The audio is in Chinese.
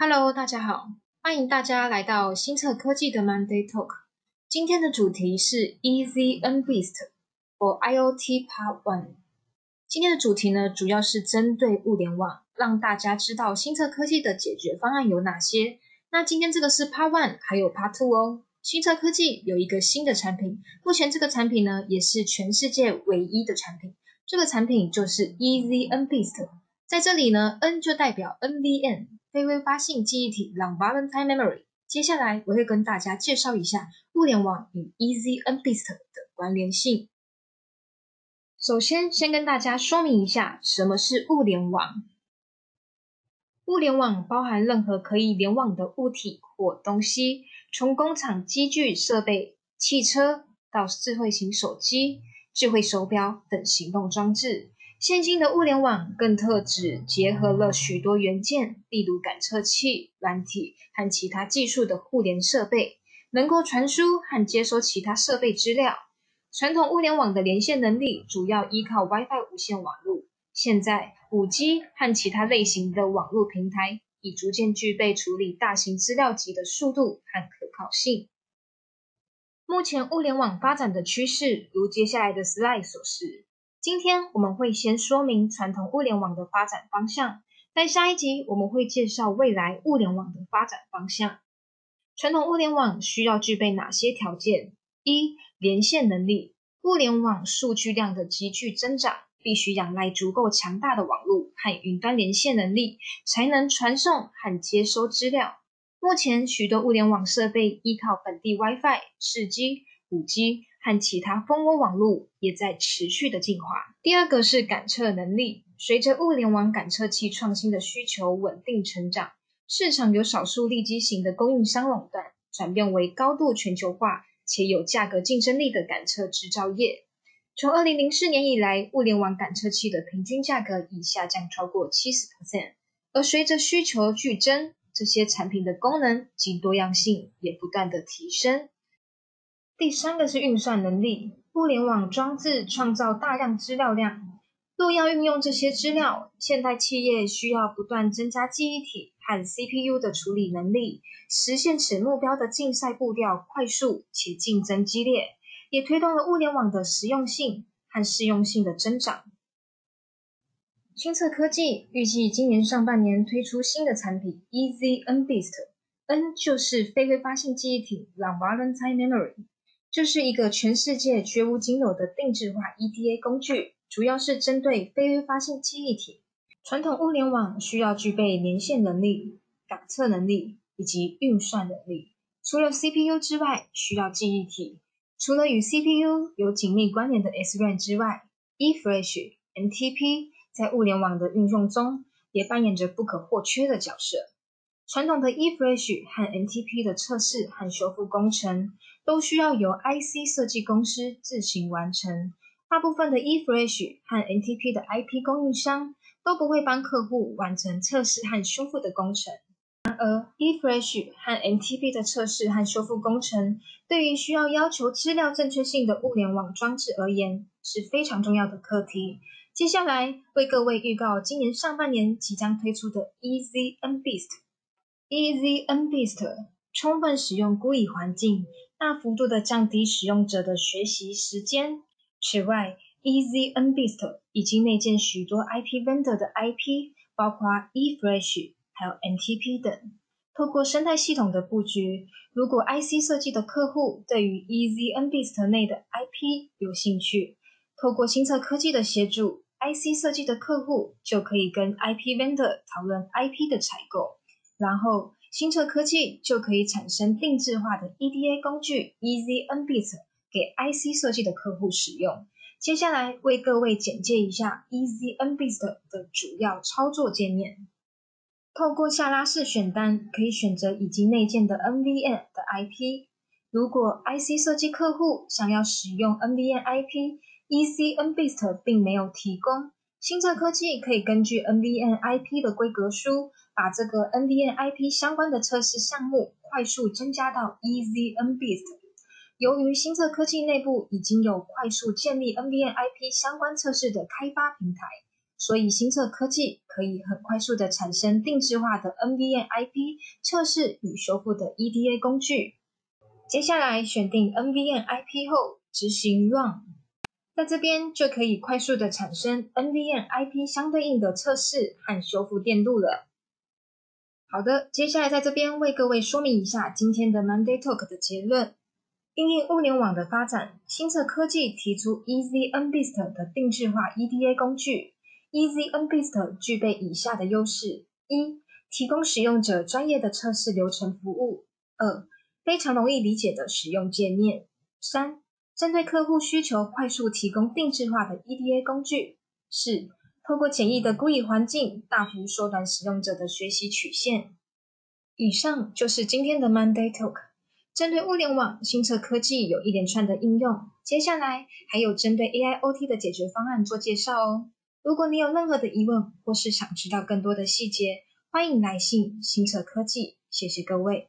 Hello，大家好，欢迎大家来到新策科技的 Monday Talk。今天的主题是 Easy N Beast for IoT Part One。今天的主题呢，主要是针对物联网，让大家知道新策科技的解决方案有哪些。那今天这个是 Part One，还有 Part Two 哦。新策科技有一个新的产品，目前这个产品呢，也是全世界唯一的产品。这个产品就是 Easy N Beast。在这里呢，N 就代表 NVN。非挥发性记忆体 （Non-Volatile Memory）。接下来我会跟大家介绍一下物联网与 Easy N Beast 的关联性。首先，先跟大家说明一下什么是物联网。物联网包含任何可以联网的物体或东西，从工厂机具设备、汽车到智慧型手机、智慧手表等行动装置。现今的物联网更特指结合了许多元件，例如感测器、软体和其他技术的互联设备，能够传输和接收其他设备资料。传统物联网的连线能力主要依靠 WiFi 无线网络，现在 5G 和其他类型的网络平台已逐渐具备处理大型资料集的速度和可靠性。目前物联网发展的趋势，如接下来的 slide 所示。今天我们会先说明传统物联网的发展方向，在下一集我们会介绍未来物联网的发展方向。传统物联网需要具备哪些条件？一、连线能力。物联网数据量的急剧增长，必须仰赖足够强大的网络和云端连线能力，才能传送和接收资料。目前许多物联网设备依靠本地 WiFi、4G、5G。和其他蜂窝网络也在持续的进化。第二个是感测能力，随着物联网感测器创新的需求稳定成长，市场由少数利基型的供应商垄断，转变为高度全球化且有价格竞争力的感测制造业。从二零零四年以来，物联网感测器的平均价格已下降超过七十 percent，而随着需求剧增，这些产品的功能及多样性也不断的提升。第三个是运算能力，物联网装置创造大量资料量，若要运用这些资料，现代企业需要不断增加记忆体和 CPU 的处理能力，实现此目标的竞赛步调快速且竞争激烈，也推动了物联网的实用性和适用性的增长。新策科技预计今年上半年推出新的产品 Easy N Beast，N 就是非挥发性记忆体 （Non-Volatile Memory）。这是一个全世界绝无仅有的定制化 EDA 工具，主要是针对非挥发性记忆体。传统物联网需要具备连线能力、感测能力以及运算能力。除了 CPU 之外，需要记忆体。除了与 CPU 有紧密关联的 SRAM 之外，eFlash、NTP 在物联网的运用中也扮演着不可或缺的角色。传统的 eFlash 和 NTP 的测试和修复工程。都需要由 IC 设计公司自行完成。大部分的 eFlash 和 NTP 的 IP 供应商都不会帮客户完成测试和修复的工程。然而，eFlash 和 NTP 的测试和修复工程对于需要要求资料正确性的物联网装置而言是非常重要的课题。接下来为各位预告今年上半年即将推出的 Easy N Beast。Easy N Beast 充分使用孤立环境。大幅度的降低使用者的学习时间。此外，EasyNBIST 已经内建许多 IP vendor 的 IP，包括 eFlash 还有 NTP 等。透过生态系统的布局，如果 IC 设计的客户对于 EasyNBIST 内的 IP 有兴趣，透过新策科技的协助，IC 设计的客户就可以跟 IP vendor 讨论 IP 的采购，然后。新策科技就可以产生定制化的 EDA 工具 Easy N Beast 给 IC 设计的客户使用。接下来为各位简介一下 Easy N Beast 的主要操作界面。透过下拉式选单，可以选择已经内建的 NVN 的 IP。如果 IC 设计客户想要使用 NVN IP，Easy N Beast 并没有提供。新策科技可以根据 NVN IP 的规格书。把这个 NVN IP 相关的测试项目快速增加到 EZNBIST。由于新策科技内部已经有快速建立 NVN IP 相关测试的开发平台，所以新策科技可以很快速的产生定制化的 NVN IP 测试与修复的 EDA 工具。接下来选定 NVN IP 后，执行 Run，在这边就可以快速的产生 NVM IP 相对应的测试和修复电路了。好的，接下来在这边为各位说明一下今天的 Monday Talk 的结论。因应物联网的发展，新策科技提出 EZNBIST 的定制化 EDA 工具。EZNBIST 具备以下的优势：一、提供使用者专业的测试流程服务；二、非常容易理解的使用界面；三、针对客户需求快速提供定制化的 EDA 工具；四、透过简易的 GUI 环境，大幅缩短使用者的学习曲线。以上就是今天的 Monday Talk。针对物联网，新策科技有一连串的应用。接下来还有针对 AIoT 的解决方案做介绍哦。如果你有任何的疑问，或是想知道更多的细节，欢迎来信新策科技。谢谢各位。